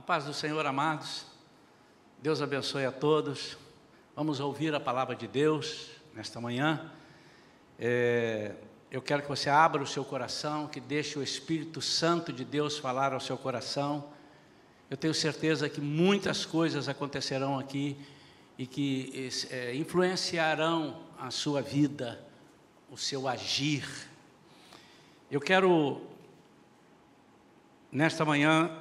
A paz do Senhor, amados. Deus abençoe a todos. Vamos ouvir a palavra de Deus nesta manhã. É, eu quero que você abra o seu coração, que deixe o Espírito Santo de Deus falar ao seu coração. Eu tenho certeza que muitas coisas acontecerão aqui e que é, influenciarão a sua vida, o seu agir. Eu quero, nesta manhã,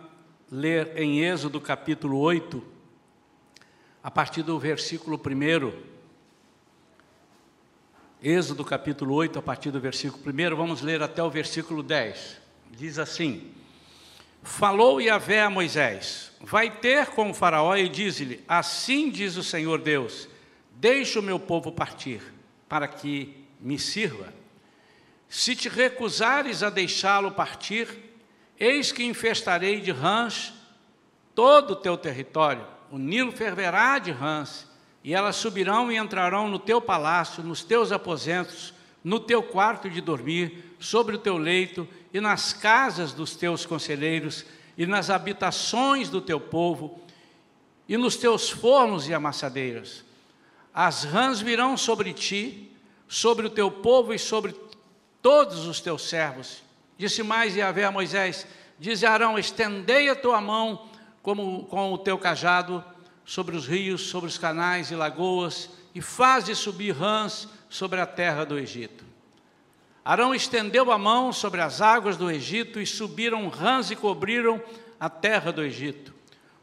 ler em Êxodo capítulo 8, a partir do versículo 1. Êxodo capítulo 8, a partir do versículo 1, vamos ler até o versículo 10. Diz assim: Falou Yahvé a Moisés: Vai ter com o Faraó e diz-lhe: Assim diz o Senhor Deus: Deixa o meu povo partir, para que me sirva. Se te recusares a deixá-lo partir, Eis que infestarei de rãs todo o teu território. O Nilo ferverá de rãs, e elas subirão e entrarão no teu palácio, nos teus aposentos, no teu quarto de dormir, sobre o teu leito e nas casas dos teus conselheiros e nas habitações do teu povo e nos teus fornos e amassadeiras. As rãs virão sobre ti, sobre o teu povo e sobre todos os teus servos, Disse mais Yahvé a Moisés: Diz Arão: estendei a tua mão como com o teu cajado sobre os rios, sobre os canais e lagoas, e faze subir rãs sobre a terra do Egito. Arão estendeu a mão sobre as águas do Egito, e subiram rãs e cobriram a terra do Egito.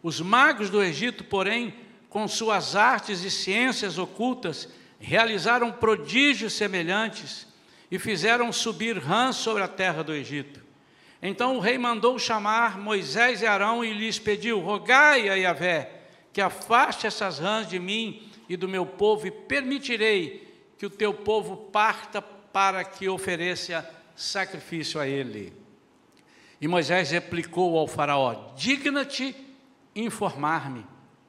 Os magos do Egito, porém, com suas artes e ciências ocultas, realizaram prodígios semelhantes e fizeram subir rãs sobre a terra do Egito. Então o rei mandou chamar Moisés e Arão e lhes pediu: Rogai a Yahvé que afaste essas rãs de mim e do meu povo, e permitirei que o teu povo parta para que ofereça sacrifício a ele. E Moisés replicou ao Faraó: Digna-te informar-me,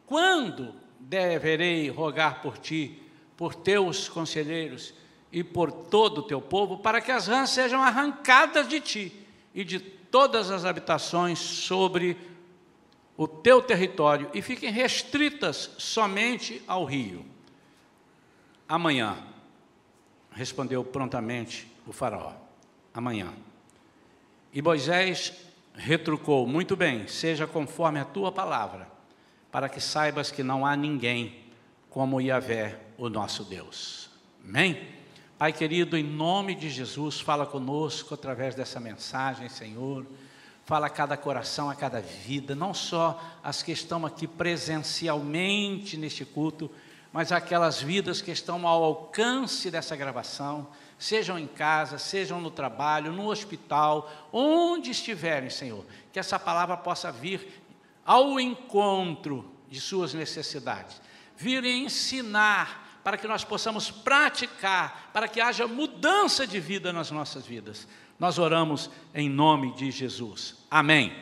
quando deverei rogar por ti, por teus conselheiros e por todo o teu povo, para que as rãs sejam arrancadas de ti e de todas as habitações sobre o teu território e fiquem restritas somente ao rio. Amanhã, respondeu prontamente o Faraó. Amanhã. E Moisés retrucou: Muito bem, seja conforme a tua palavra, para que saibas que não há ninguém como Yahvé, o nosso Deus. Amém? Pai querido, em nome de Jesus, fala conosco através dessa mensagem, Senhor. Fala a cada coração, a cada vida, não só as que estão aqui presencialmente neste culto, mas aquelas vidas que estão ao alcance dessa gravação, sejam em casa, sejam no trabalho, no hospital, onde estiverem, Senhor. Que essa palavra possa vir ao encontro de suas necessidades, vir ensinar para que nós possamos praticar, para que haja mudança de vida nas nossas vidas. Nós oramos em nome de Jesus. Amém.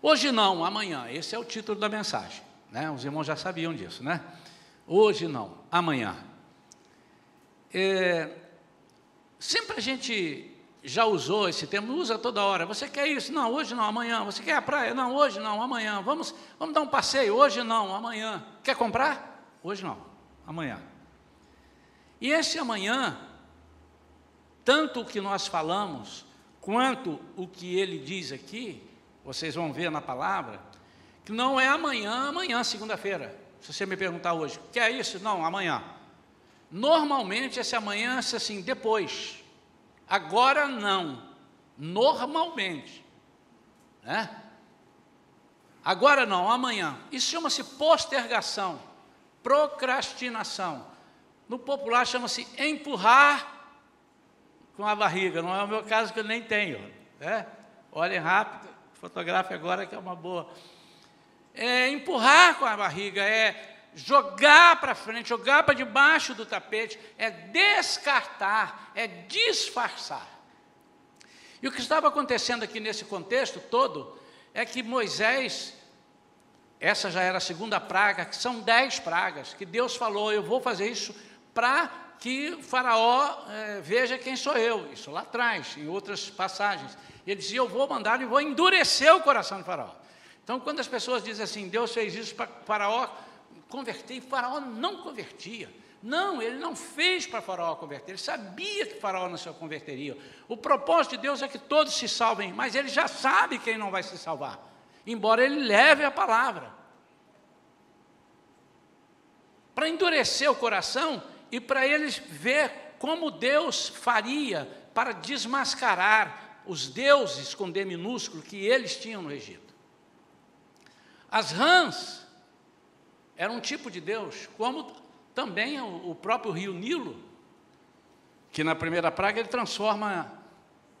Hoje não, amanhã. Esse é o título da mensagem. Né? Os irmãos já sabiam disso, né? Hoje não, amanhã. É, sempre a gente já usou esse termo, usa toda hora. Você quer isso? Não, hoje não, amanhã. Você quer a praia? Não, hoje não, amanhã. Vamos, vamos dar um passeio? Hoje não, amanhã. Quer comprar? Hoje não amanhã. E esse amanhã, tanto o que nós falamos, quanto o que ele diz aqui, vocês vão ver na palavra, que não é amanhã, amanhã, segunda-feira. Se você me perguntar hoje, que é isso? Não, amanhã. Normalmente esse amanhã é assim, depois. Agora não. Normalmente. Né? Agora não, amanhã. Isso chama-se postergação procrastinação. No popular chama-se empurrar com a barriga, não é o meu caso que eu nem tenho. Né? Olhem rápido, fotografe agora que é uma boa. É empurrar com a barriga, é jogar para frente, jogar para debaixo do tapete, é descartar, é disfarçar. E o que estava acontecendo aqui nesse contexto todo é que Moisés essa já era a segunda praga, que são dez pragas, que Deus falou, eu vou fazer isso para que o faraó é, veja quem sou eu. Isso lá atrás, em outras passagens. Ele dizia, eu vou mandar e vou endurecer o coração do faraó. Então, quando as pessoas dizem assim, Deus fez isso para Faraó converter, Faraó não convertia. Não, ele não fez para Faraó converter, ele sabia que Faraó não se converteria. O propósito de Deus é que todos se salvem, mas ele já sabe quem não vai se salvar, embora ele leve a palavra. Para endurecer o coração e para eles ver como Deus faria para desmascarar os deuses com D minúsculo que eles tinham no Egito. As rãs eram um tipo de Deus, como também o, próprio rio Nilo, que na primeira praga ele transforma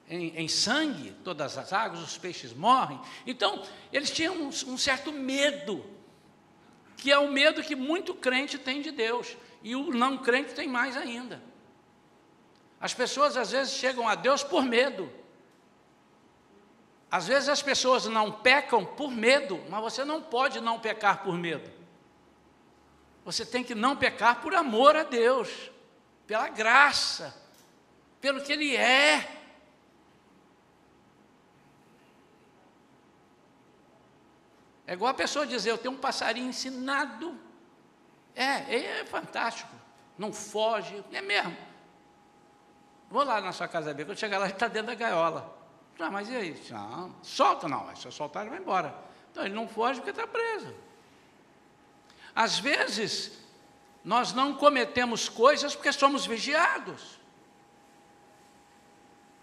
em, em, sangue todas as águas, os peixes morrem. Então, eles tinham um, um certo medo, que é o medo que muito crente tem de Deus, e o não crente tem mais ainda. As pessoas às vezes chegam a Deus por medo. Às vezes as pessoas não pecam por medo, mas você não pode não pecar por medo. Você tem que não pecar por amor a Deus, pela graça, pelo que Ele é. É igual a pessoa dizer, eu tenho um passarinho ensinado. É, é fantástico. Não foge, é mesmo. Vou lá na sua casa ver, quando chegar lá, ele está dentro da gaiola. Ah, mas e aí? Não, solta não, se eu soltar ele vai embora. Então ele não foge porque está preso. Às vezes, nós não cometemos coisas porque somos vigiados.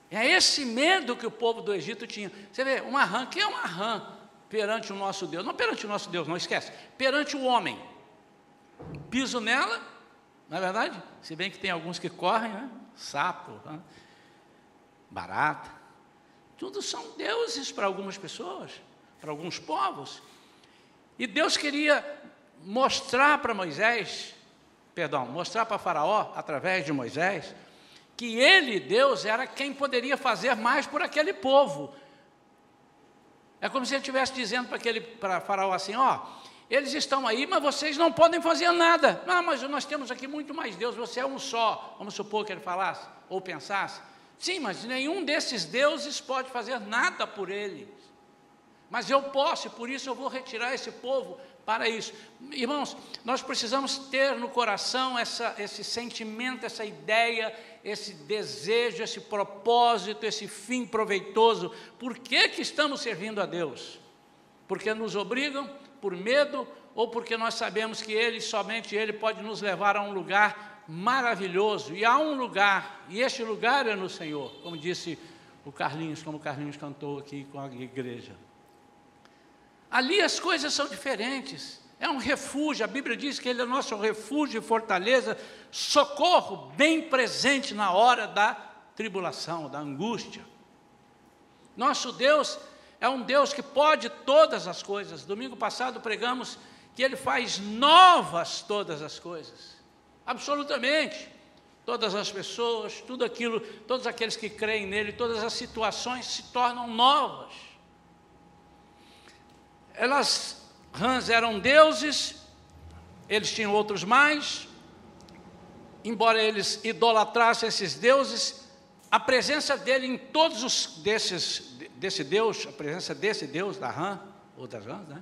É esse medo que o povo do Egito tinha. Você vê, uma rã, que é uma rã perante o nosso Deus? Não perante o nosso Deus, não esquece. Perante o homem. Piso nela, não é verdade? Se bem que tem alguns que correm, né? Sapo, né? barata. Tudo são deuses para algumas pessoas, para alguns povos. E Deus queria mostrar para Moisés, perdão, mostrar para Faraó, através de Moisés, que ele, Deus, era quem poderia fazer mais por aquele povo. É como se ele estivesse dizendo para aquele para Faraó assim: ó, eles estão aí, mas vocês não podem fazer nada. Não, mas nós temos aqui muito mais Deus, você é um só. Vamos supor que ele falasse ou pensasse. Sim, mas nenhum desses deuses pode fazer nada por eles. Mas eu posso, e por isso eu vou retirar esse povo para isso. Irmãos, nós precisamos ter no coração essa, esse sentimento, essa ideia, esse desejo, esse propósito, esse fim proveitoso. Por que, que estamos servindo a Deus? Porque nos obrigam, por medo, ou porque nós sabemos que Ele, somente Ele, pode nos levar a um lugar maravilhoso. E há um lugar, e este lugar é no Senhor, como disse o Carlinhos, como o Carlinhos cantou aqui com a igreja. Ali as coisas são diferentes. É um refúgio, a Bíblia diz que ele é nosso refúgio e fortaleza, socorro bem presente na hora da tribulação, da angústia. Nosso Deus é um Deus que pode todas as coisas. Domingo passado pregamos que Ele faz novas todas as coisas, absolutamente. Todas as pessoas, tudo aquilo, todos aqueles que creem nele, todas as situações se tornam novas elas, rãs eram deuses, eles tinham outros mais, embora eles idolatrassem esses deuses, a presença dele em todos os desses, desse Deus, a presença desse Deus, da rã, ou das rãs, né?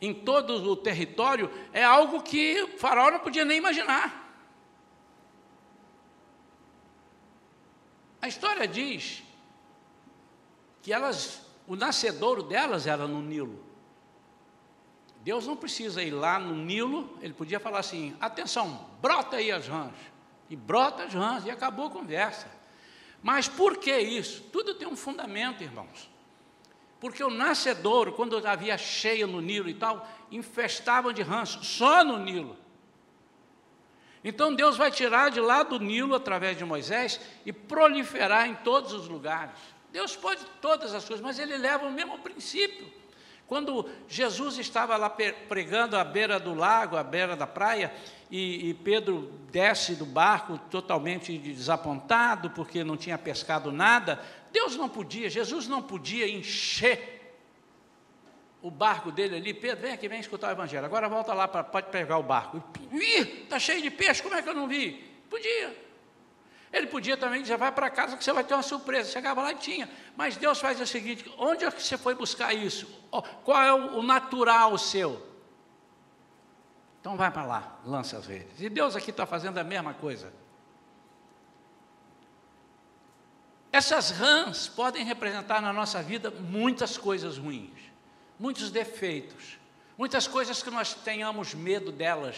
em todo o território, é algo que o faraó não podia nem imaginar. A história diz que elas, o nascedouro delas era no Nilo. Deus não precisa ir lá no Nilo, ele podia falar assim: atenção, brota aí as rãs. E brota as rãs, e acabou a conversa. Mas por que isso? Tudo tem um fundamento, irmãos. Porque o nascedouro, quando havia cheia no Nilo e tal, infestavam de rãs, só no Nilo. Então Deus vai tirar de lá do Nilo, através de Moisés, e proliferar em todos os lugares. Deus pode todas as coisas, mas ele leva o mesmo princípio. Quando Jesus estava lá pregando à beira do lago, à beira da praia, e, e Pedro desce do barco totalmente desapontado, porque não tinha pescado nada, Deus não podia, Jesus não podia encher o barco dele ali, Pedro, vem aqui, vem escutar o evangelho. Agora volta lá, para pode pegar o barco. Ih, está cheio de peixe, como é que eu não vi? Podia. Ele podia também dizer, vai para casa que você vai ter uma surpresa. Chegava lá e tinha. Mas Deus faz o seguinte: onde é que você foi buscar isso? Qual é o natural seu? Então vai para lá, lança as redes. E Deus aqui está fazendo a mesma coisa. Essas rãs podem representar na nossa vida muitas coisas ruins, muitos defeitos, muitas coisas que nós tenhamos medo delas,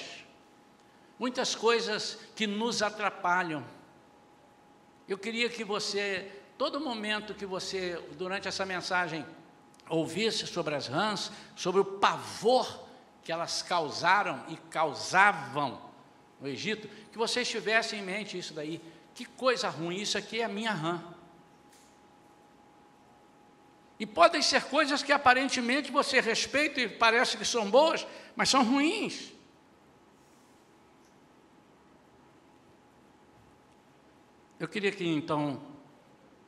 muitas coisas que nos atrapalham. Eu queria que você, todo momento que você, durante essa mensagem, ouvisse sobre as rãs, sobre o pavor que elas causaram e causavam no Egito, que você estivesse em mente isso daí. Que coisa ruim, isso aqui é a minha rã. E podem ser coisas que aparentemente você respeita e parece que são boas, mas são ruins. Eu queria que então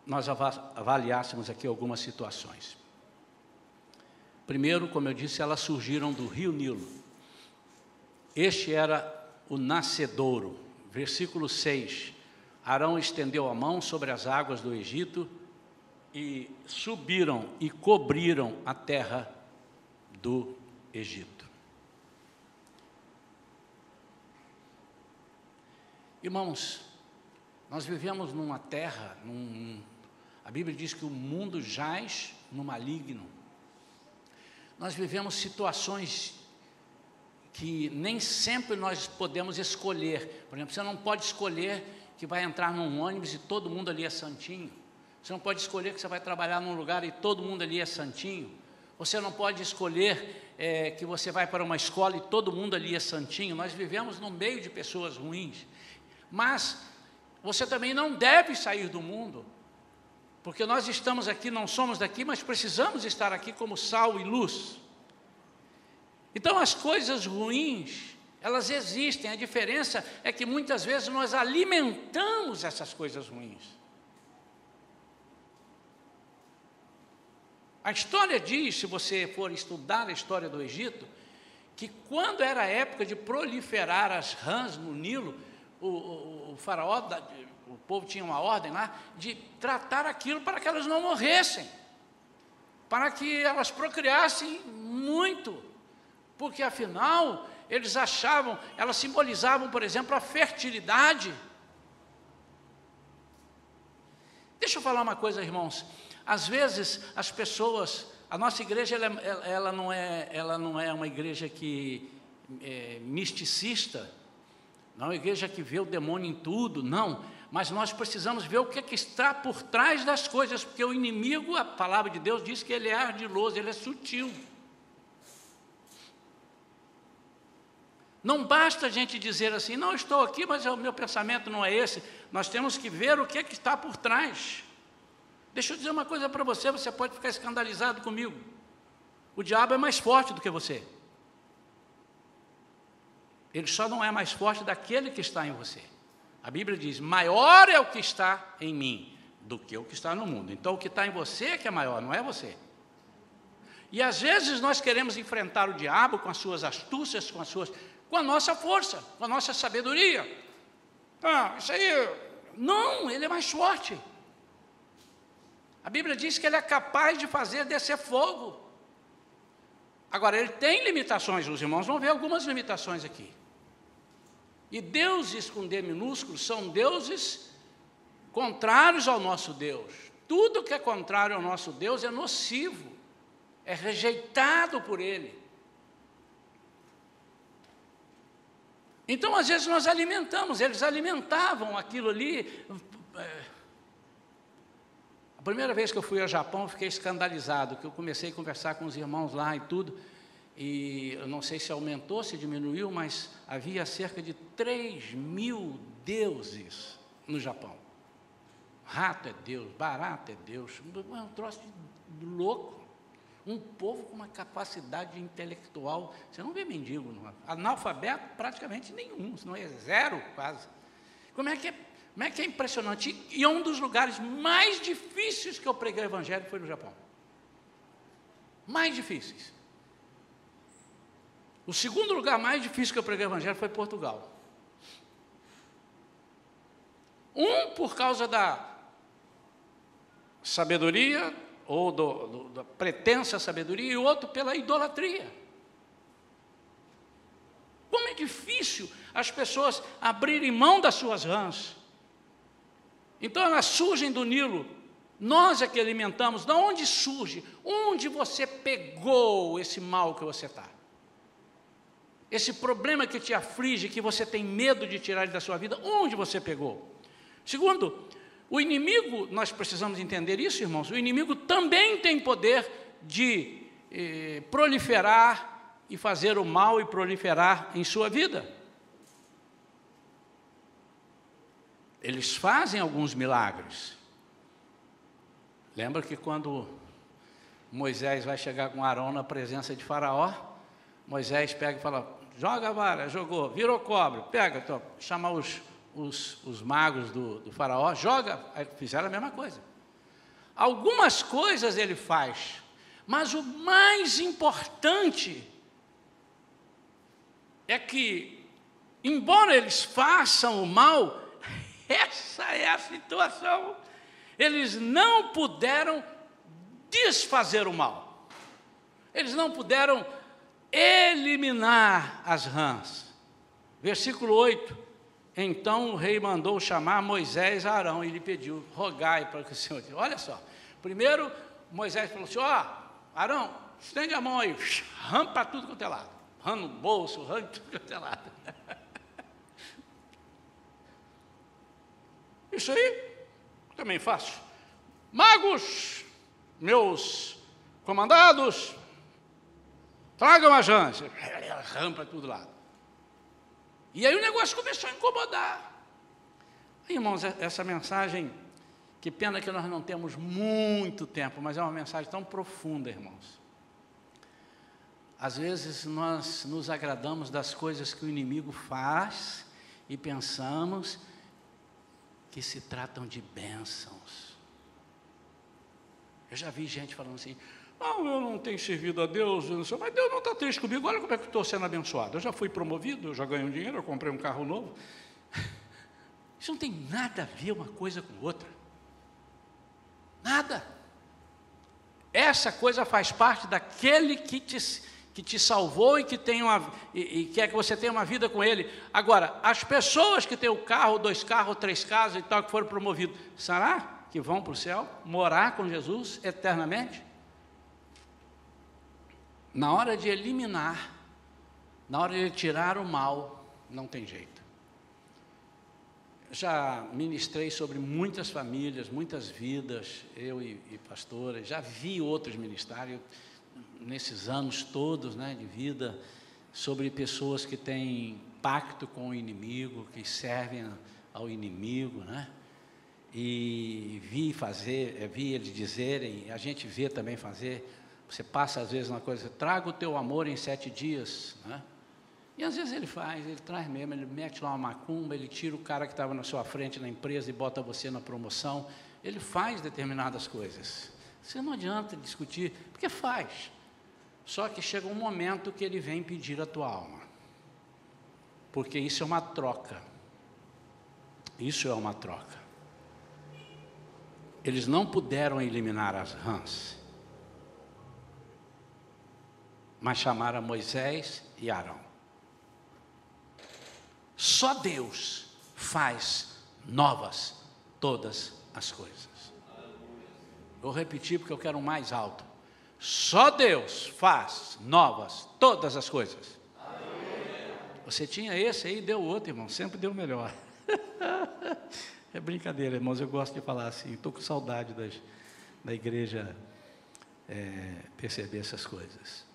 nós avaliássemos aqui algumas situações. Primeiro, como eu disse, elas surgiram do rio Nilo. Este era o nascedouro. Versículo 6. Arão estendeu a mão sobre as águas do Egito e subiram e cobriram a terra do Egito. Irmãos, nós vivemos numa terra, num, a Bíblia diz que o mundo jaz no maligno. Nós vivemos situações que nem sempre nós podemos escolher. Por exemplo, você não pode escolher que vai entrar num ônibus e todo mundo ali é santinho. Você não pode escolher que você vai trabalhar num lugar e todo mundo ali é santinho. Você não pode escolher é, que você vai para uma escola e todo mundo ali é santinho. Nós vivemos no meio de pessoas ruins. Mas você também não deve sair do mundo. Porque nós estamos aqui, não somos daqui, mas precisamos estar aqui como sal e luz. Então as coisas ruins, elas existem. A diferença é que muitas vezes nós alimentamos essas coisas ruins. A história diz, se você for estudar a história do Egito, que quando era a época de proliferar as rãs no Nilo, o, o, o faraó, o povo tinha uma ordem lá de tratar aquilo para que elas não morressem, para que elas procriassem muito, porque afinal eles achavam, elas simbolizavam, por exemplo, a fertilidade. Deixa eu falar uma coisa, irmãos. Às vezes as pessoas, a nossa igreja ela, ela não, é, ela não é uma igreja que é misticista, não é uma igreja que vê o demônio em tudo, não. Mas nós precisamos ver o que, é que está por trás das coisas, porque o inimigo, a palavra de Deus diz que ele é ardiloso, ele é sutil. Não basta a gente dizer assim, não estou aqui, mas o meu pensamento não é esse. Nós temos que ver o que, é que está por trás. Deixa eu dizer uma coisa para você, você pode ficar escandalizado comigo. O diabo é mais forte do que você. Ele só não é mais forte daquele que está em você. A Bíblia diz: maior é o que está em mim do que o que está no mundo. Então o que está em você é que é maior, não é você. E às vezes nós queremos enfrentar o diabo com as suas astúcias, com as suas, com a nossa força, com a nossa sabedoria. Ah, isso aí, não, ele é mais forte. A Bíblia diz que ele é capaz de fazer descer fogo. Agora, ele tem limitações, os irmãos vão ver algumas limitações aqui. E deuses com D minúsculo são deuses contrários ao nosso Deus. Tudo que é contrário ao nosso Deus é nocivo, é rejeitado por Ele. Então, às vezes, nós alimentamos, eles alimentavam aquilo ali. É, primeira vez que eu fui ao Japão, fiquei escandalizado, que eu comecei a conversar com os irmãos lá e tudo, e eu não sei se aumentou, se diminuiu, mas havia cerca de 3 mil deuses no Japão. Rato é Deus, barato é Deus, um troço de louco. Um povo com uma capacidade intelectual, você não vê mendigo, não. analfabeto praticamente nenhum, não é zero quase. Como é que é como é que é impressionante? E um dos lugares mais difíceis que eu preguei o Evangelho foi no Japão. Mais difíceis. O segundo lugar mais difícil que eu preguei o Evangelho foi Portugal. Um por causa da sabedoria, ou do, do, da pretensa sabedoria, e o outro pela idolatria. Como é difícil as pessoas abrirem mão das suas rãs. Então elas surgem do Nilo, nós é que alimentamos. De onde surge? Onde você pegou esse mal que você está? Esse problema que te aflige, que você tem medo de tirar da sua vida, onde você pegou? Segundo, o inimigo, nós precisamos entender isso, irmãos, o inimigo também tem poder de eh, proliferar e fazer o mal e proliferar em sua vida. Eles fazem alguns milagres. Lembra que quando Moisés vai chegar com Arão na presença de Faraó, Moisés pega e fala: joga a vara, jogou, virou cobra, pega, então, chama os, os, os magos do, do Faraó, joga, fizeram a mesma coisa. Algumas coisas ele faz, mas o mais importante é que, embora eles façam o mal, essa é a situação. Eles não puderam desfazer o mal. Eles não puderam eliminar as rãs. Versículo 8. Então o rei mandou chamar Moisés a Arão e lhe pediu: rogai para que o Senhor. Olha só. Primeiro, Moisés falou assim: ó, oh, Arão, estende a mão aí, rampa tudo quanto é lado. Rã no bolso, rã tudo quanto é lado. Isso aí também faço. Magos, meus comandados, tragam a jante. Rampa tudo lá. E aí o negócio começou a incomodar. Irmãos, essa mensagem, que pena que nós não temos muito tempo, mas é uma mensagem tão profunda, irmãos. Às vezes nós nos agradamos das coisas que o inimigo faz e pensamos que se tratam de bênçãos. Eu já vi gente falando assim, não, eu não tenho servido a Deus, mas Deus não está triste comigo, olha como é que estou sendo abençoado. Eu já fui promovido, eu já ganhei um dinheiro, eu comprei um carro novo. Isso não tem nada a ver uma coisa com outra. Nada. Essa coisa faz parte daquele que te, que te salvou e que tem uma e, e, quer que você tenha uma vida com Ele. Agora, as pessoas que têm o carro, dois carros, três casas e tal, que foram promovidos, será que vão para o céu morar com Jesus eternamente? Na hora de eliminar, na hora de tirar o mal, não tem jeito. Já ministrei sobre muitas famílias, muitas vidas, eu e, e pastores, já vi outros ministérios nesses anos todos né, de vida, sobre pessoas que têm pacto com o inimigo, que servem ao inimigo, né? E vi fazer, eh, vi eles dizerem, a gente vê também fazer. Você passa às vezes uma coisa, traga o teu amor em sete dias, né? E às vezes ele faz, ele traz mesmo, ele mete lá uma macumba, ele tira o cara que estava na sua frente na empresa e bota você na promoção. Ele faz determinadas coisas. Você não adianta discutir, porque faz. Só que chega um momento que ele vem pedir a tua alma. Porque isso é uma troca. Isso é uma troca. Eles não puderam eliminar as rãs, mas chamaram Moisés e Arão. Só Deus faz novas todas as coisas. Vou repetir porque eu quero um mais alto. Só Deus faz novas todas as coisas. Você tinha esse aí, deu outro, irmão, sempre deu melhor. é brincadeira, irmãos, eu gosto de falar assim, estou com saudade das, da igreja é, perceber essas coisas.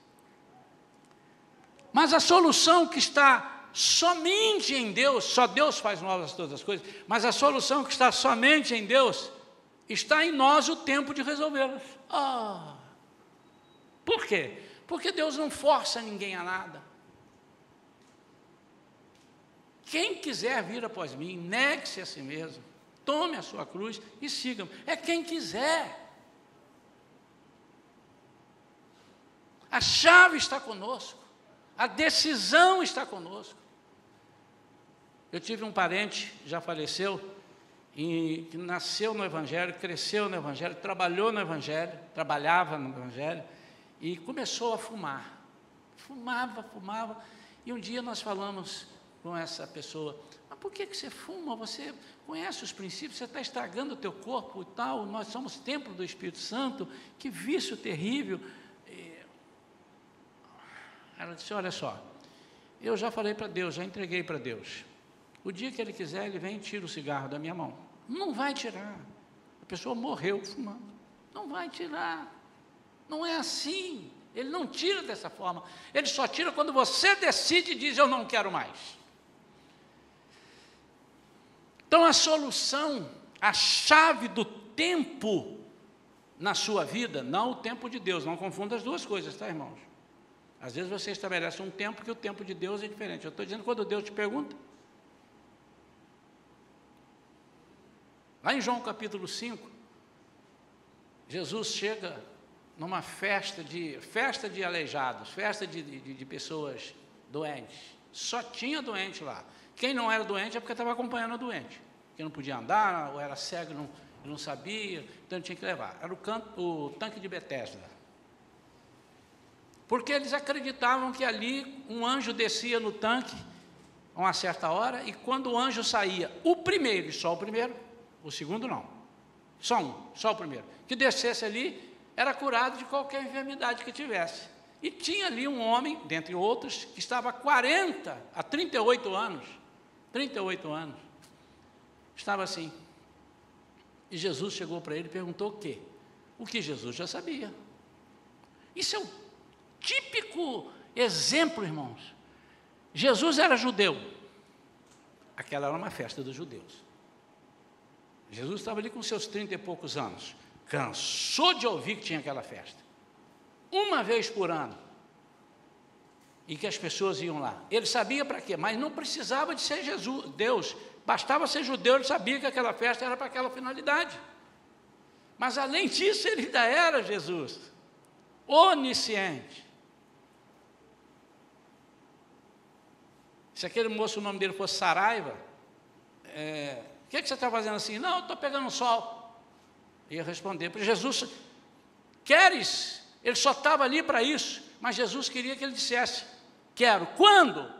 Mas a solução que está somente em Deus, só Deus faz novas todas as coisas, mas a solução que está somente em Deus, está em nós o tempo de resolvê-las. Ah! Por quê? Porque Deus não força ninguém a nada. Quem quiser vir após mim, negue-se a si mesmo, tome a sua cruz e siga-me. É quem quiser. A chave está conosco, a decisão está conosco. Eu tive um parente, já faleceu, e que nasceu no Evangelho, cresceu no Evangelho, trabalhou no Evangelho, trabalhava no Evangelho e começou a fumar. Fumava, fumava. E um dia nós falamos com essa pessoa, mas por que, que você fuma? Você conhece os princípios, você está estragando o teu corpo e tal, nós somos templo do Espírito Santo, que vício terrível. Ela disse, olha só, eu já falei para Deus, já entreguei para Deus. O dia que Ele quiser, Ele vem e tira o cigarro da minha mão. Não vai tirar. A pessoa morreu fumando. Não vai tirar. Não é assim. Ele não tira dessa forma. Ele só tira quando você decide e diz: Eu não quero mais. Então, a solução, a chave do tempo na sua vida, não o tempo de Deus, não confunda as duas coisas, tá, irmãos? Às vezes você estabelece um tempo que o tempo de Deus é diferente. Eu estou dizendo quando Deus te pergunta. Lá em João capítulo 5, Jesus chega numa festa de festa de aleijados, festa de, de, de pessoas doentes. Só tinha doente lá. Quem não era doente é porque estava acompanhando o doente. Que não podia andar, ou era cego, não, não sabia, então tinha que levar. Era o, canto, o tanque de Betesda. Porque eles acreditavam que ali um anjo descia no tanque a uma certa hora, e quando o anjo saía, o primeiro, e só o primeiro, o segundo não, só um, só o primeiro, que descesse ali, era curado de qualquer enfermidade que tivesse. E tinha ali um homem, dentre outros, que estava há 40 a 38 anos, 38 anos, estava assim. E Jesus chegou para ele e perguntou o quê? O que Jesus já sabia. Isso é o típico exemplo, irmãos. Jesus era judeu. Aquela era uma festa dos judeus. Jesus estava ali com seus trinta e poucos anos cansou de ouvir que tinha aquela festa. Uma vez por ano. E que as pessoas iam lá. Ele sabia para quê, mas não precisava de ser Jesus, Deus. Bastava ser judeu, ele sabia que aquela festa era para aquela finalidade. Mas além disso, ele ainda era Jesus. Onisciente. Se aquele moço, o nome dele fosse Saraiva, é, o que, que você está fazendo assim? Não, estou pegando sol ia responder para Jesus: Queres? Ele só estava ali para isso, mas Jesus queria que ele dissesse: Quero. Quando?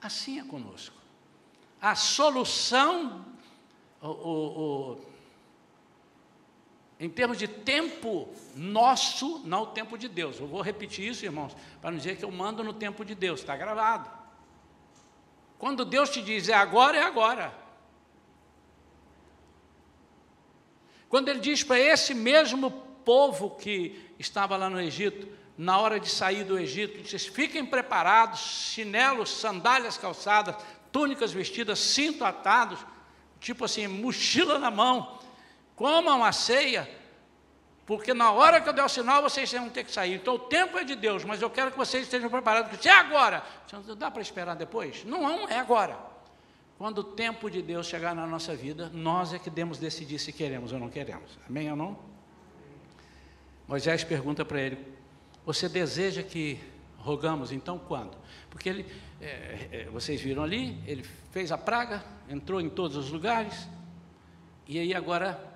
Assim é conosco. A solução, o, o, em termos de tempo nosso, não o tempo de Deus. Eu vou repetir isso, irmãos, para não dizer que eu mando no tempo de Deus, está gravado. Quando Deus te diz é agora, é agora. Quando ele diz para esse mesmo povo que estava lá no Egito, na hora de sair do Egito, diz: fiquem preparados, chinelos, sandálias calçadas, túnicas vestidas, cinto atados, tipo assim, mochila na mão, comam a ceia, porque na hora que eu der o sinal, vocês vão ter que sair. Então o tempo é de Deus, mas eu quero que vocês estejam preparados, porque se é agora, dá para esperar depois? Não, é agora. Quando o tempo de Deus chegar na nossa vida, nós é que devemos decidir se queremos ou não queremos. Amém ou não? Moisés pergunta para ele: Você deseja que rogamos então quando? Porque ele, é, é, vocês viram ali, ele fez a praga, entrou em todos os lugares, e aí agora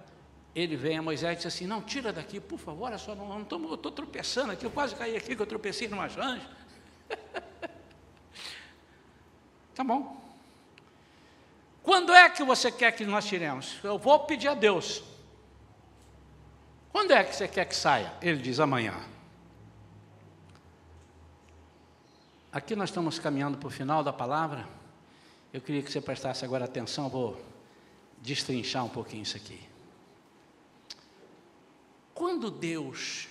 ele vem a Moisés e diz assim: Não, tira daqui, por favor, olha só, não, não eu estou tropeçando aqui, eu quase caí aqui, que eu tropecei numa janja. tá bom. Quando é que você quer que nós tiremos? Eu vou pedir a Deus. Quando é que você quer que saia? Ele diz amanhã. Aqui nós estamos caminhando para o final da palavra. Eu queria que você prestasse agora atenção, vou destrinchar um pouquinho isso aqui. Quando Deus,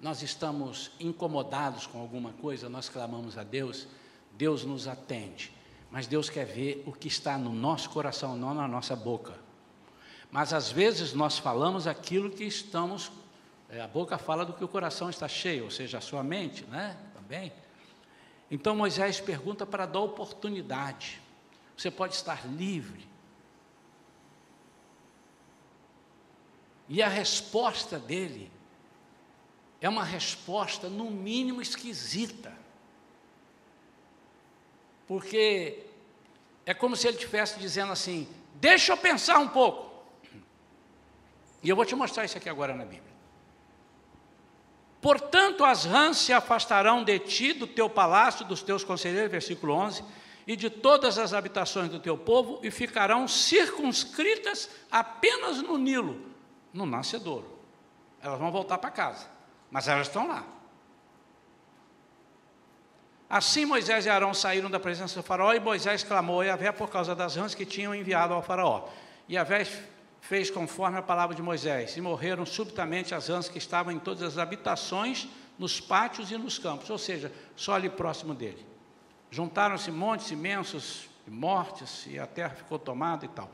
nós estamos incomodados com alguma coisa, nós clamamos a Deus, Deus nos atende. Mas Deus quer ver o que está no nosso coração, não na nossa boca. Mas às vezes nós falamos aquilo que estamos, é, a boca fala do que o coração está cheio, ou seja, a sua mente, né? Também. Então Moisés pergunta para dar oportunidade. Você pode estar livre. E a resposta dele é uma resposta, no mínimo, esquisita. Porque é como se ele estivesse dizendo assim: deixa eu pensar um pouco. E eu vou te mostrar isso aqui agora na Bíblia. Portanto, as rãs se afastarão de ti, do teu palácio, dos teus conselheiros, versículo 11, e de todas as habitações do teu povo, e ficarão circunscritas apenas no Nilo, no nascedouro. Elas vão voltar para casa, mas elas estão lá. Assim Moisés e Arão saíram da presença do faraó, e Moisés clamou a Yahvé por causa das rãs que tinham enviado ao faraó. E Yahvé fez conforme a palavra de Moisés, e morreram subitamente as rãs que estavam em todas as habitações, nos pátios e nos campos, ou seja, só ali próximo dele. Juntaram-se montes imensos de mortes, e a terra ficou tomada e tal.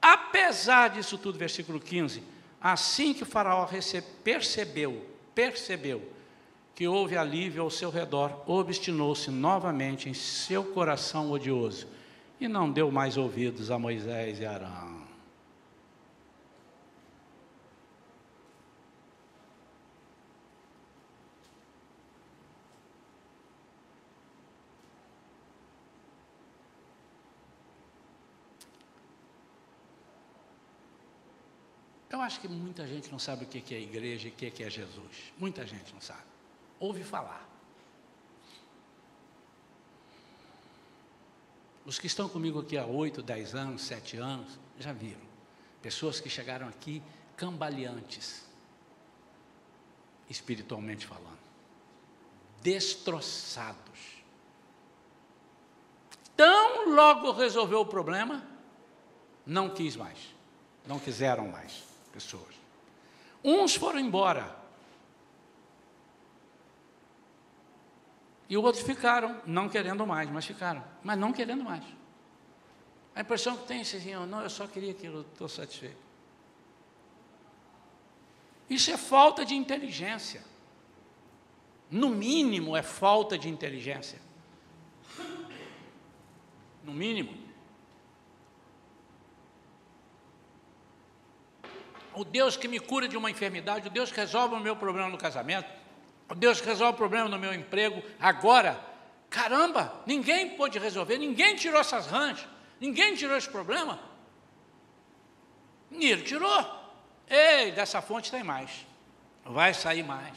Apesar disso tudo, versículo 15, assim que o faraó percebeu, percebeu que houve alívio ao seu redor, obstinou-se novamente em seu coração odioso e não deu mais ouvidos a Moisés e Arão. Eu acho que muita gente não sabe o que é igreja e o que é Jesus. Muita gente não sabe ouve falar. Os que estão comigo aqui há oito, dez anos, sete anos, já viram. Pessoas que chegaram aqui cambaleantes, espiritualmente falando, destroçados. Tão logo resolveu o problema, não quis mais, não quiseram mais pessoas. Uns foram embora, E outros ficaram, não querendo mais, mas ficaram, mas não querendo mais. A impressão que tem é assim, não, eu só queria aquilo, estou satisfeito. Isso é falta de inteligência. No mínimo, é falta de inteligência. No mínimo. O Deus que me cura de uma enfermidade, o Deus que resolve o meu problema no casamento, Deus resolve o problema no meu emprego agora. Caramba, ninguém pôde resolver, ninguém tirou essas ranchas, ninguém tirou esse problema. Ele tirou. Ei, dessa fonte tem mais. Vai sair mais.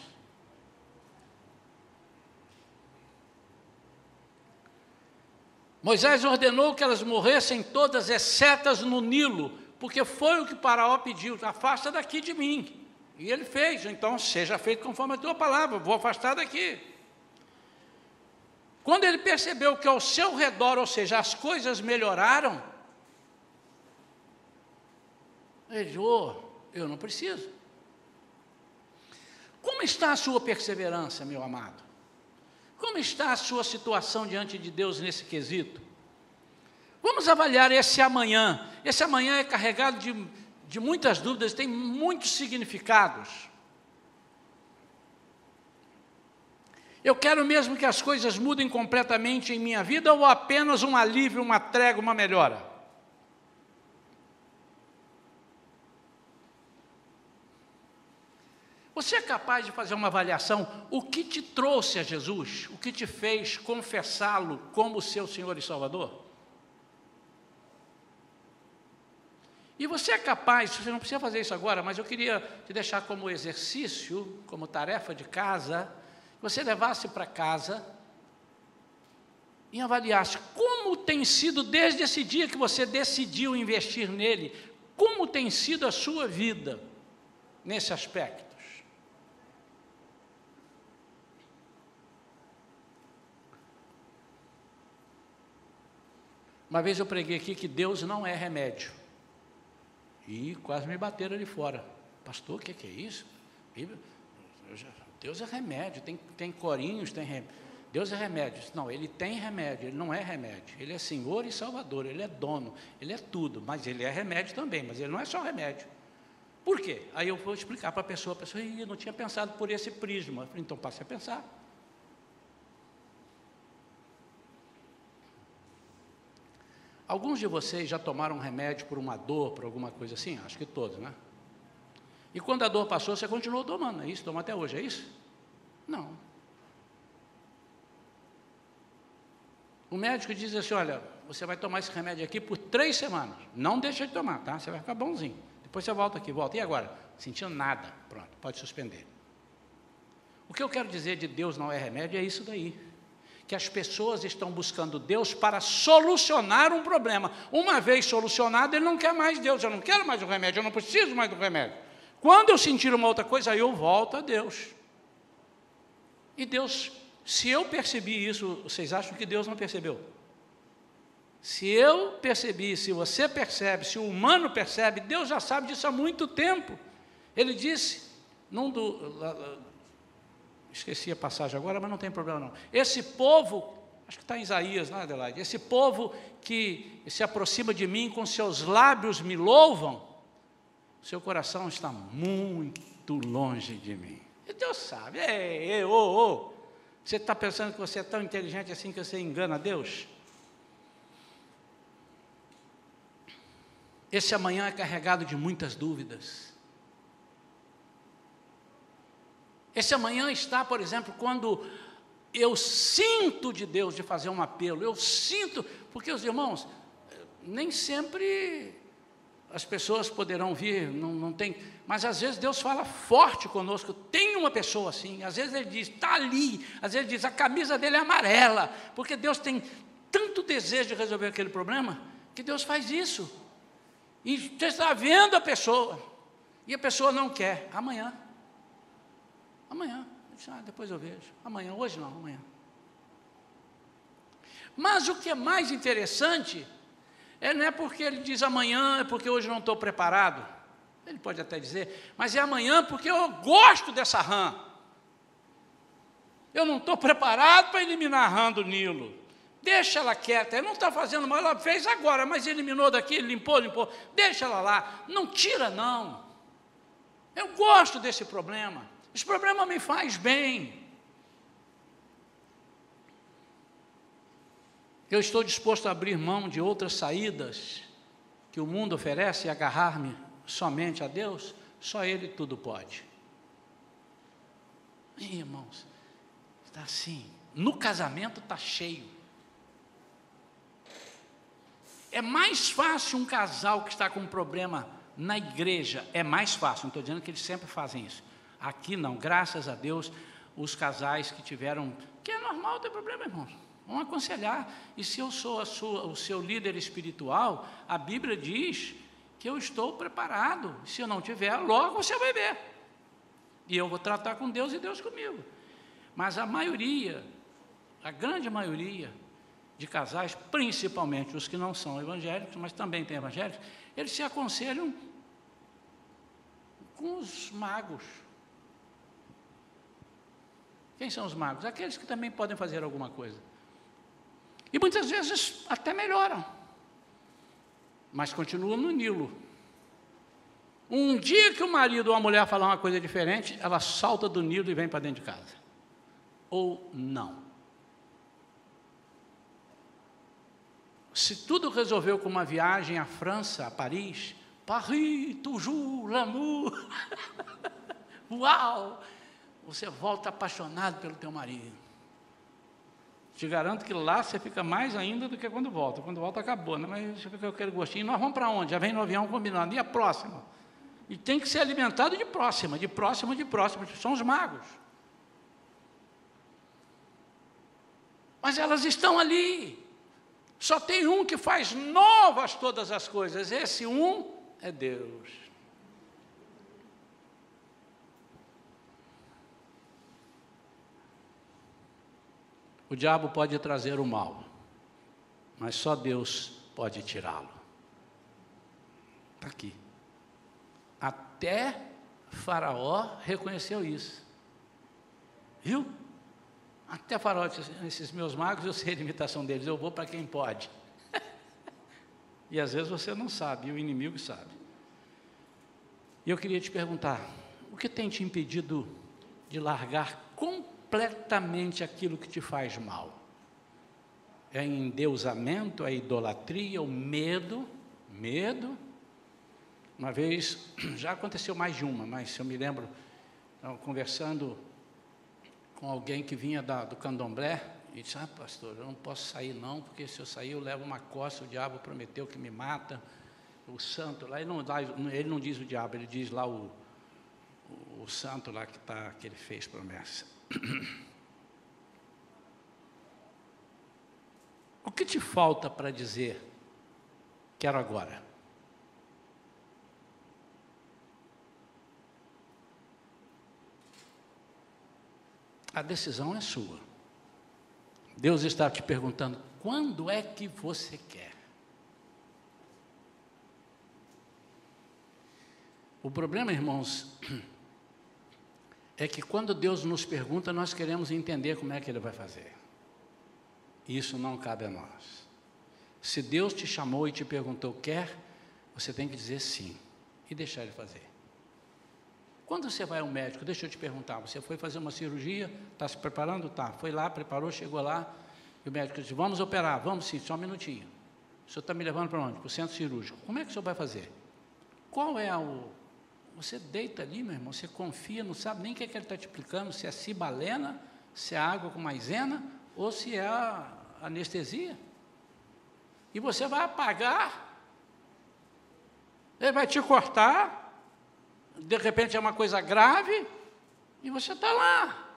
Moisés ordenou que elas morressem todas, excetas no Nilo, porque foi o que Paraó pediu: afasta daqui de mim. E ele fez, então seja feito conforme a tua palavra, vou afastar daqui. Quando ele percebeu que ao seu redor, ou seja, as coisas melhoraram, ele disse, oh, eu não preciso. Como está a sua perseverança, meu amado? Como está a sua situação diante de Deus nesse quesito? Vamos avaliar esse amanhã. Esse amanhã é carregado de de muitas dúvidas, tem muitos significados. Eu quero mesmo que as coisas mudem completamente em minha vida ou apenas um alívio, uma trégua, uma melhora? Você é capaz de fazer uma avaliação? O que te trouxe a Jesus? O que te fez confessá-lo como seu Senhor e Salvador? E você é capaz, você não precisa fazer isso agora, mas eu queria te deixar como exercício, como tarefa de casa, você levasse para casa e avaliasse como tem sido desde esse dia que você decidiu investir nele, como tem sido a sua vida nesse aspectos. Uma vez eu preguei aqui que Deus não é remédio. E quase me bateram ali fora. Pastor, o que, que, é isso? Deus é remédio, tem, tem corinhos, tem remédio. Deus é remédio. Não, ele tem remédio, ele não é remédio. Ele é Senhor e Salvador, ele é dono, ele é tudo, mas ele é remédio também, mas ele não é só remédio. Por quê? Aí eu vou explicar para a pessoa, a pessoa, eu não tinha pensado por esse prisma. Eu falei, então passe a pensar. Alguns de vocês já tomaram remédio por uma dor, por alguma coisa assim? Acho que todos, né? E quando a dor passou, você continuou tomando, é isso? Toma até hoje, é isso? Não. O médico diz assim: olha, você vai tomar esse remédio aqui por três semanas. Não deixa de tomar, tá? Você vai ficar bonzinho. Depois você volta aqui, volta. E agora? Sentindo nada. Pronto, pode suspender. O que eu quero dizer de Deus não é remédio é isso daí. Que as pessoas estão buscando Deus para solucionar um problema. Uma vez solucionado, ele não quer mais Deus. Eu não quero mais o remédio, eu não preciso mais do remédio. Quando eu sentir uma outra coisa, eu volto a Deus. E Deus, se eu percebi isso, vocês acham que Deus não percebeu? Se eu percebi, se você percebe, se o humano percebe, Deus já sabe disso há muito tempo. Ele disse, num do, esqueci a passagem agora, mas não tem problema não. Esse povo, acho que está em Isaías, não é, Adelaide? Esse povo que se aproxima de mim, com seus lábios me louvam, seu coração está muito longe de mim. E Deus sabe, ei, ei, ô, ô, você está pensando que você é tão inteligente assim que você engana Deus? Esse amanhã é carregado de muitas dúvidas. Esse amanhã está, por exemplo, quando eu sinto de Deus de fazer um apelo, eu sinto, porque os irmãos, nem sempre as pessoas poderão vir, não, não tem, mas às vezes Deus fala forte conosco. Tem uma pessoa assim, às vezes Ele diz, está ali, às vezes Ele diz, a camisa dele é amarela, porque Deus tem tanto desejo de resolver aquele problema, que Deus faz isso. E você está vendo a pessoa, e a pessoa não quer. Amanhã. Amanhã. Ah, depois eu vejo. Amanhã, hoje não, amanhã. Mas o que é mais interessante, é, não é porque ele diz amanhã, é porque hoje não estou preparado. Ele pode até dizer, mas é amanhã porque eu gosto dessa rã. Eu não estou preparado para eliminar a rã do Nilo. Deixa ela quieta, ela não está fazendo mal, ela fez agora, mas eliminou daqui, limpou, limpou. Deixa ela lá, não tira não. Eu gosto desse problema. Esse problema me faz bem. Eu estou disposto a abrir mão de outras saídas que o mundo oferece e agarrar-me somente a Deus? Só Ele tudo pode. Ih, irmãos, está assim. No casamento está cheio. É mais fácil um casal que está com um problema na igreja, é mais fácil, não estou dizendo que eles sempre fazem isso. Aqui não, graças a Deus, os casais que tiveram, que é normal ter problema, irmãos, vão aconselhar. E se eu sou sua, o seu líder espiritual, a Bíblia diz que eu estou preparado. Se eu não tiver, logo você vai ver. E eu vou tratar com Deus e Deus comigo. Mas a maioria, a grande maioria, de casais, principalmente os que não são evangélicos, mas também tem evangélicos, eles se aconselham com os magos. Quem são os magos? Aqueles que também podem fazer alguma coisa. E muitas vezes até melhoram, mas continuam no Nilo. Um dia que o marido ou a mulher falar uma coisa diferente, ela salta do Nilo e vem para dentro de casa. Ou não. Se tudo resolveu com uma viagem à França, a Paris, Paris, toujours, l'amour, uau, você volta apaixonado pelo teu marido. Te garanto que lá você fica mais ainda do que quando volta. Quando volta acabou, né? mas você fica aquele gostinho. Nós vamos para onde? Já vem no avião combinando. E a próxima? E tem que ser alimentado de próxima, de próxima, de próxima. São os magos. Mas elas estão ali. Só tem um que faz novas todas as coisas. Esse um é Deus. O diabo pode trazer o mal, mas só Deus pode tirá-lo. Está aqui. Até Faraó reconheceu isso. Viu? Até Faraó disse, esses meus magos, eu sei a limitação deles, eu vou para quem pode. e às vezes você não sabe, e o inimigo sabe. E eu queria te perguntar, o que tem te impedido de largar completamente aquilo que te faz mal? É endeusamento, é idolatria, o medo, medo. Uma vez, já aconteceu mais de uma, mas eu me lembro, conversando com alguém que vinha da, do candomblé, E disse, ah, pastor, eu não posso sair não, porque se eu sair eu levo uma costa, o diabo prometeu que me mata. O santo lá, ele não, ele não diz o diabo, ele diz lá o, o, o santo lá que, tá, que ele fez promessa. O que te falta para dizer, quero agora? A decisão é sua. Deus está te perguntando: quando é que você quer? O problema, irmãos, é que quando Deus nos pergunta, nós queremos entender como é que Ele vai fazer. Isso não cabe a nós. Se Deus te chamou e te perguntou, quer? Você tem que dizer sim e deixar Ele fazer. Quando você vai ao médico, deixa eu te perguntar, você foi fazer uma cirurgia, está se preparando? Tá. Foi lá, preparou, chegou lá, e o médico disse, vamos operar, vamos sim, só um minutinho. O senhor está me levando para onde? Para o centro cirúrgico. Como é que o senhor vai fazer? Qual é o. Você deita ali, meu irmão, você confia, não sabe nem o que, é que ele está te explicando, se é cibalena, se é água com maisena, ou se é anestesia. E você vai apagar, ele vai te cortar, de repente é uma coisa grave, e você está lá.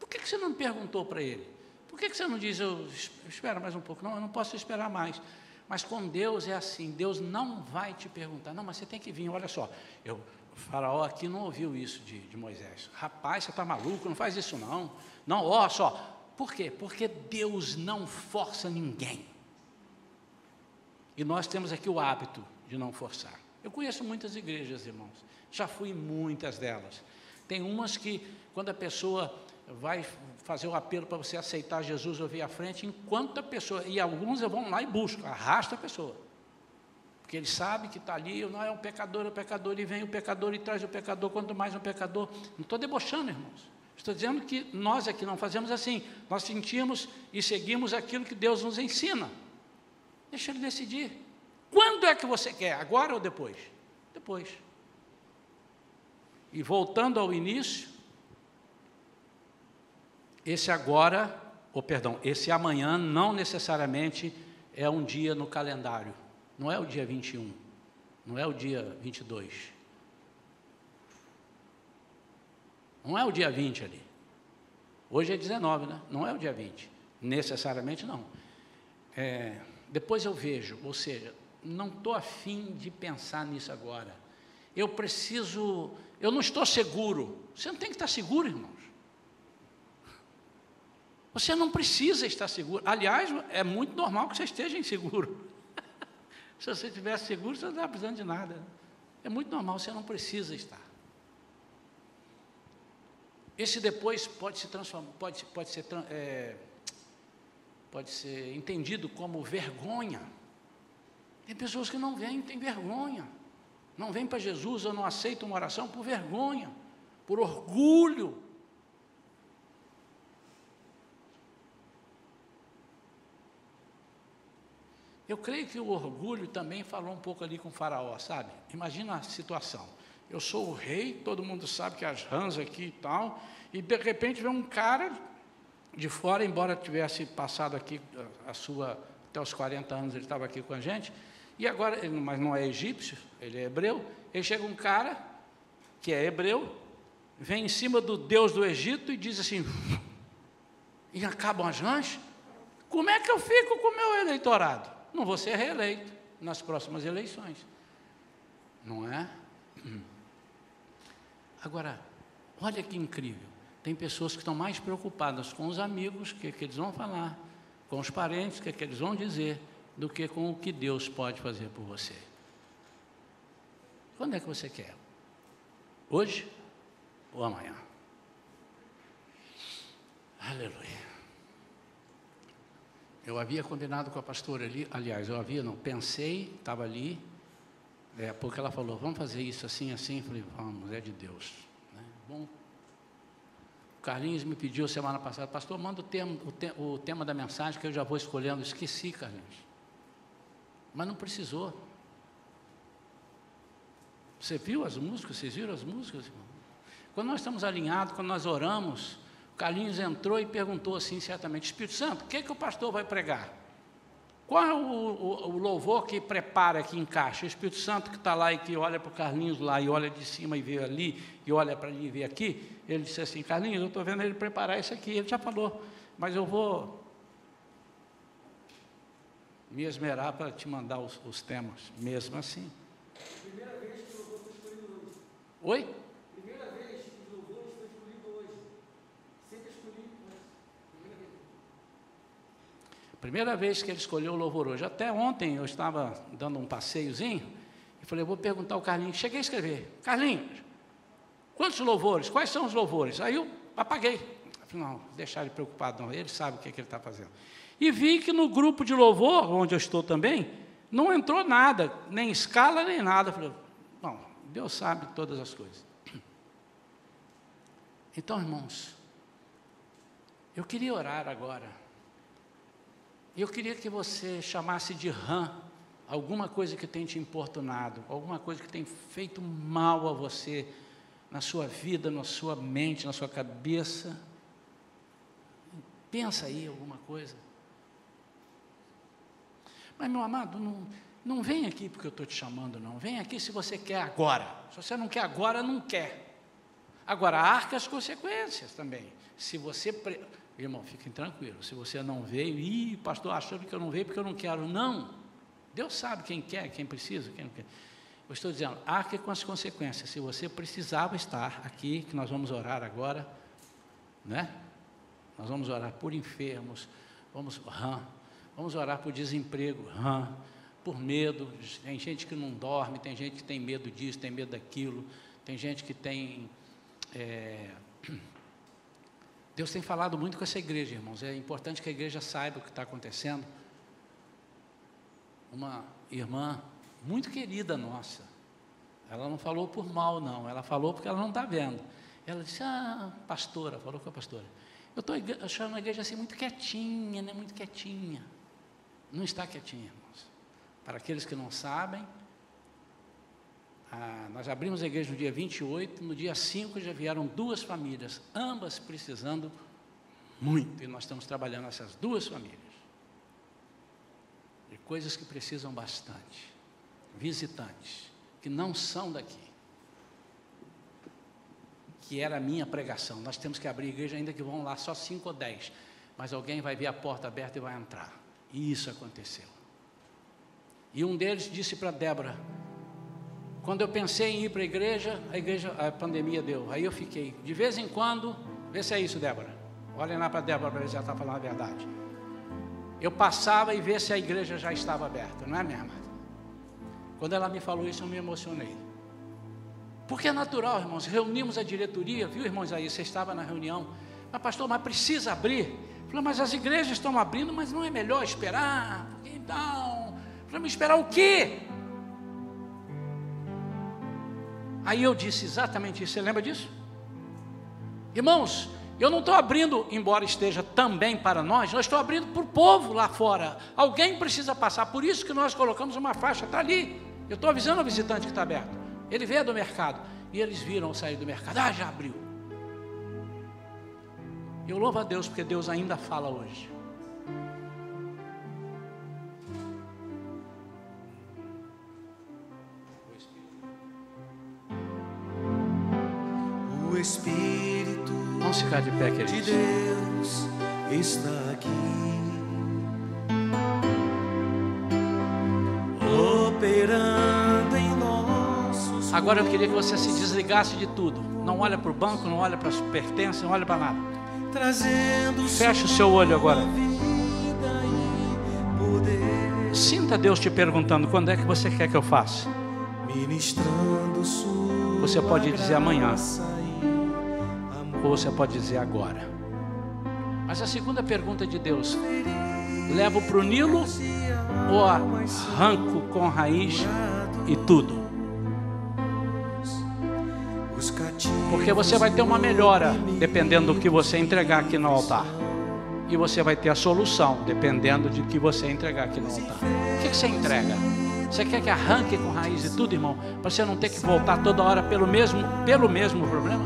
Por que, que você não perguntou para ele? Por que, que você não diz, eu espero mais um pouco? Não, eu não posso esperar mais. Mas com Deus é assim, Deus não vai te perguntar, não, mas você tem que vir, olha só, eu, o faraó aqui não ouviu isso de, de Moisés. Rapaz, você está maluco, não faz isso não. Não, ó só. Por quê? Porque Deus não força ninguém. E nós temos aqui o hábito de não forçar. Eu conheço muitas igrejas, irmãos. Já fui em muitas delas. Tem umas que, quando a pessoa vai fazer o apelo para você aceitar Jesus ou vir à frente, enquanto a pessoa, e alguns vão lá e buscam, arrasta a pessoa. Porque ele sabe que está ali, não é um pecador, é um pecador, e vem o pecador e traz o pecador, quanto mais um pecador. Não estou debochando, irmãos. Estou dizendo que nós aqui não fazemos assim. Nós sentimos e seguimos aquilo que Deus nos ensina. Deixa ele decidir. Quando é que você quer? Agora ou depois? Depois. E voltando ao início, esse agora, ou perdão, esse amanhã não necessariamente é um dia no calendário. Não é o dia 21, não é o dia 22. Não é o dia 20 ali. Hoje é 19, né? Não é o dia 20. Necessariamente não. É, depois eu vejo, ou seja, não estou afim de pensar nisso agora. Eu preciso, eu não estou seguro. Você não tem que estar seguro, irmãos. Você não precisa estar seguro. Aliás, é muito normal que você esteja inseguro. Se você estivesse seguro, você não está precisando de nada. É muito normal, você não precisa estar. Esse depois pode se transformar, pode, pode ser é, pode ser entendido como vergonha. Tem pessoas que não vêm, têm vergonha. Não vêm para Jesus ou não aceitam uma oração por vergonha, por orgulho. Eu creio que o orgulho também falou um pouco ali com o faraó, sabe? Imagina a situação. Eu sou o rei, todo mundo sabe que as rãs aqui e tal, e de repente vem um cara de fora, embora tivesse passado aqui a sua, até os 40 anos ele estava aqui com a gente, e agora, mas não é egípcio, ele é hebreu, ele chega um cara que é hebreu, vem em cima do Deus do Egito e diz assim, e acabam as rãs, como é que eu fico com o meu eleitorado? Não vou ser reeleito nas próximas eleições. Não é? Agora, olha que incrível. Tem pessoas que estão mais preocupadas com os amigos, o que, que eles vão falar, com os parentes, o que, que eles vão dizer, do que com o que Deus pode fazer por você. Quando é que você quer? Hoje ou amanhã? Aleluia. Eu havia combinado com a pastora ali, aliás, eu havia, não, pensei, estava ali, é, porque ela falou, vamos fazer isso assim, assim, eu falei, vamos, é de Deus. Né? Bom, o Carlinhos me pediu semana passada, pastor, manda o tema, o, te, o tema da mensagem que eu já vou escolhendo. Esqueci, Carlinhos. Mas não precisou. Você viu as músicas? Vocês viram as músicas? Quando nós estamos alinhados, quando nós oramos, Carlinhos entrou e perguntou assim, certamente, Espírito Santo, o que, é que o pastor vai pregar? Qual é o, o, o, louvor que prepara, que encaixa? O Espírito Santo que está lá e que olha para o Carlinhos lá e olha de cima e vê ali, e olha para ali e vê aqui, ele disse assim, Carlinhos, eu estou vendo ele preparar isso aqui, ele já falou, mas eu vou me esmerar para te mandar os, os temas, mesmo assim. Primeira vez que escolhido hoje. Oi? Primeira vez que o louvor foi escolhido hoje. Sempre escolhi, primeira vez. Primeira vez que ele escolheu o louvor hoje. Até ontem eu estava dando um passeiozinho e falei, vou perguntar ao Carlinhos. Cheguei a escrever, Carlinhos, quantos louvores? Quais são os louvores? Aí eu apaguei. Não, deixar ele preocupado, não. Ele sabe o que, é que ele está fazendo. E vi que no grupo de louvor, onde eu estou também, não entrou nada, nem escala, nem nada. falei, bom, Deus sabe todas as coisas. Então, irmãos, eu queria orar agora. Eu queria que você chamasse de rã alguma coisa que tem te importunado, alguma coisa que tem feito mal a você, na sua vida, na sua mente, na sua cabeça. Pensa aí alguma coisa. Mas, meu amado, não, não vem aqui porque eu estou te chamando, não. Vem aqui se você quer agora. Se você não quer agora, não quer. Agora, arca as consequências também. Se você. Irmão, fiquem tranquilos. Se você não veio, ih, pastor, achando que eu não veio porque eu não quero. Não. Deus sabe quem quer, quem precisa, quem não quer. Eu estou dizendo, arque com as consequências. Se você precisava estar aqui, que nós vamos orar agora, né? Nós vamos orar por enfermos, vamos, Vamos orar por desemprego, por medo. Tem gente que não dorme, tem gente que tem medo disso, tem medo daquilo, tem gente que tem. É... Deus tem falado muito com essa igreja, irmãos. É importante que a igreja saiba o que está acontecendo. Uma irmã muito querida nossa, ela não falou por mal, não, ela falou porque ela não está vendo. Ela disse, ah, pastora, falou com a pastora. Eu estou achando a igreja assim muito quietinha, né? Muito quietinha não está quietinho, irmãos. Para aqueles que não sabem, ah, nós abrimos a igreja no dia 28, no dia 5 já vieram duas famílias, ambas precisando muito, e nós estamos trabalhando essas duas famílias. De coisas que precisam bastante. Visitantes, que não são daqui. Que era a minha pregação. Nós temos que abrir a igreja, ainda que vão lá só cinco ou dez. Mas alguém vai ver a porta aberta e vai entrar. E isso aconteceu. E um deles disse para Débora: quando eu pensei em ir para a igreja, a igreja, a pandemia deu. Aí eu fiquei, de vez em quando, vê se é isso, Débora. Olhem lá para Débora para ver se ela está falando a verdade. Eu passava e vê se a igreja já estava aberta, não é, minha amada? Quando ela me falou isso, eu me emocionei. Porque é natural, irmãos. Reunimos a diretoria, viu, irmãos aí? Você estava na reunião. Mas, pastor, mas precisa abrir. Falei, mas as igrejas estão abrindo, mas não é melhor esperar? Então, falei, esperar o quê? Aí eu disse exatamente isso, você lembra disso? Irmãos, eu não estou abrindo, embora esteja também para nós, nós estou abrindo para o povo lá fora. Alguém precisa passar, por isso que nós colocamos uma faixa, está ali. Eu estou avisando o visitante que está aberto. Ele veio do mercado e eles viram sair do mercado. Ah, já abriu. Eu louvo a Deus porque Deus ainda fala hoje. O Espírito Vamos ficar de pé, queridos. de Deus está aqui. Operando em nossos Agora eu queria que você se desligasse de tudo. Não olha para o banco, não olha para as pertences, não olha para nada. trazendo Feche o seu olho agora. Sinta Deus te perguntando quando é que você quer que eu faça. ministrando sua Você pode dizer amanhã. Ou você pode dizer agora. Mas a segunda pergunta de Deus: levo para o Nilo ou arranco com raiz e tudo? Porque você vai ter uma melhora dependendo do que você entregar aqui no altar. E você vai ter a solução dependendo de que você entregar aqui no altar. O que você entrega? Você quer que arranque com raiz e tudo, irmão? Para você não ter que voltar toda hora pelo mesmo, pelo mesmo problema?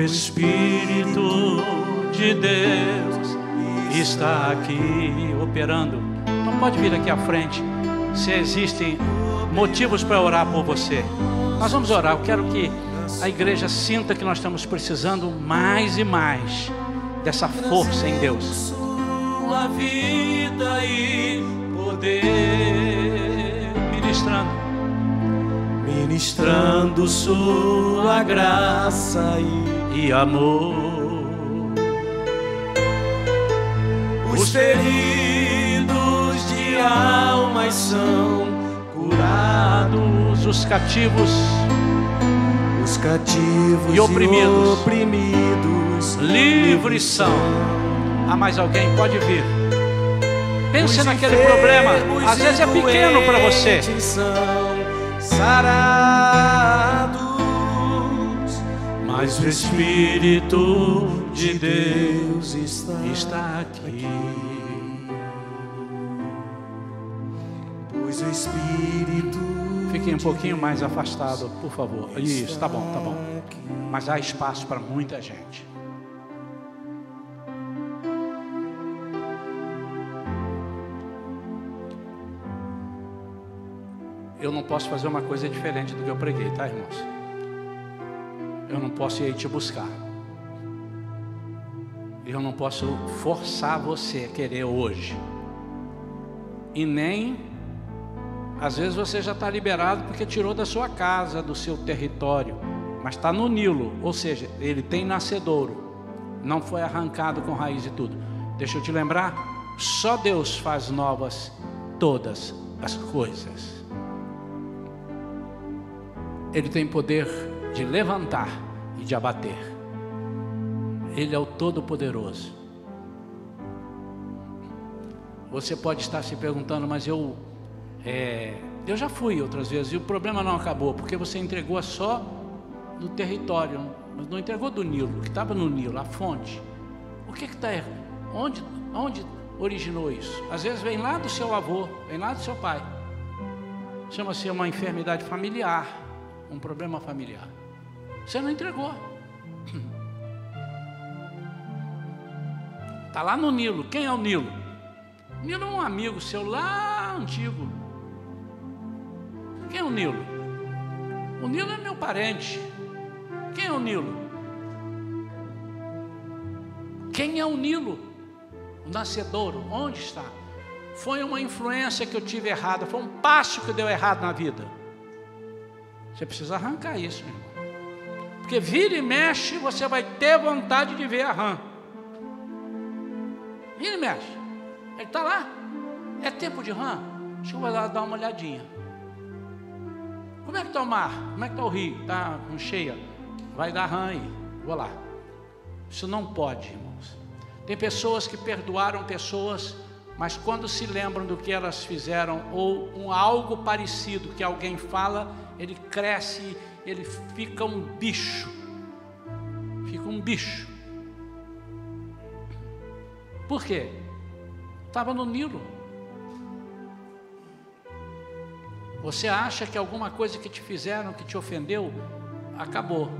Espírito de Deus está aqui operando. Não pode vir aqui à frente se existem motivos para orar por você. Nós vamos orar. Eu quero que a igreja sinta que nós estamos precisando mais e mais dessa força em Deus. Sua vida e poder ministrando, ministrando sua graça e, e amor. Os feridos de almas são curados, os cativos os cativos e oprimidos, e oprimidos livres são. Há mais alguém? Pode vir. Pense os naquele problema. Às vezes é pequeno para você. Sarados, mas o Espírito de Deus está, está aqui. Pois o Espírito Fiquem um pouquinho mais afastado, por favor. Isso, tá bom, tá bom. Mas há espaço para muita gente. Eu não posso fazer uma coisa diferente do que eu preguei, tá, irmãos? Eu não posso ir te buscar. Eu não posso forçar você a querer hoje. E nem às vezes você já está liberado porque tirou da sua casa, do seu território, mas está no Nilo, ou seja, ele tem nascedouro, não foi arrancado com raiz e tudo. Deixa eu te lembrar, só Deus faz novas todas as coisas. Ele tem poder de levantar e de abater. Ele é o Todo-Poderoso. Você pode estar se perguntando, mas eu é, eu já fui outras vezes e o problema não acabou, porque você entregou só do território, mas não entregou do Nilo, que estava no Nilo, a fonte. O que está errado? Onde, onde originou isso? Às vezes vem lá do seu avô, vem lá do seu pai. Chama-se uma enfermidade familiar, um problema familiar. Você não entregou. Está lá no Nilo. Quem é o Nilo? Nilo é um amigo seu lá antigo. Quem é o Nilo? O Nilo é meu parente. Quem é o Nilo? Quem é o Nilo? O nascedouro, onde está? Foi uma influência que eu tive errada, foi um passo que deu errado na vida. Você precisa arrancar isso, meu irmão. Porque vira e mexe, você vai ter vontade de ver a rã. Vira e mexe. Ele está lá. É tempo de rã. Deixa eu lá dar uma olhadinha. Como é que está o mar? Como é que está o rio? Está com cheia? Vai dar rã aí. Vou lá. Isso não pode, irmãos. Tem pessoas que perdoaram pessoas, mas quando se lembram do que elas fizeram, ou um algo parecido que alguém fala, ele cresce, ele fica um bicho. Fica um bicho. Por quê? Estava no Nilo. Você acha que alguma coisa que te fizeram, que te ofendeu, acabou.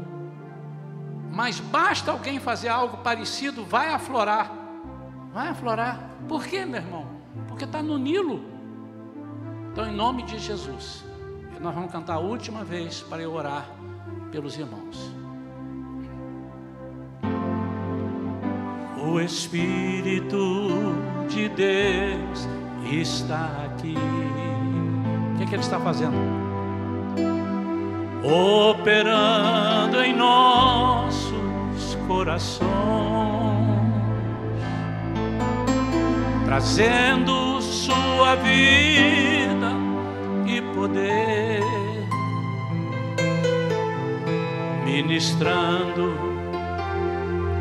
Mas basta alguém fazer algo parecido, vai aflorar. Vai aflorar. Por quê, meu irmão? Porque está no Nilo. Então, em nome de Jesus, nós vamos cantar a última vez para eu orar pelos irmãos. O Espírito de Deus está aqui que, que Ele está fazendo? Operando em nossos corações, trazendo Sua vida poder, ministrando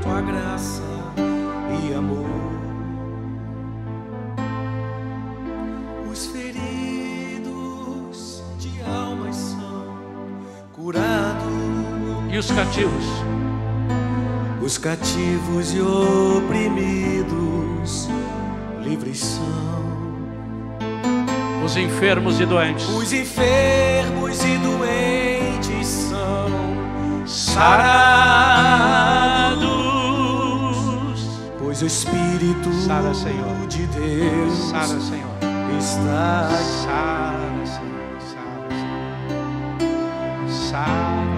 Tua graça e amor. E os cativos? Os cativos e oprimidos livres são. Os enfermos e doentes. Os enfermos e doentes são sarados. Pois o Espírito Sara, Senhor. de Deus Sara, Senhor. está aqui. Sara, Senhor. Sara, Senhor. Sara,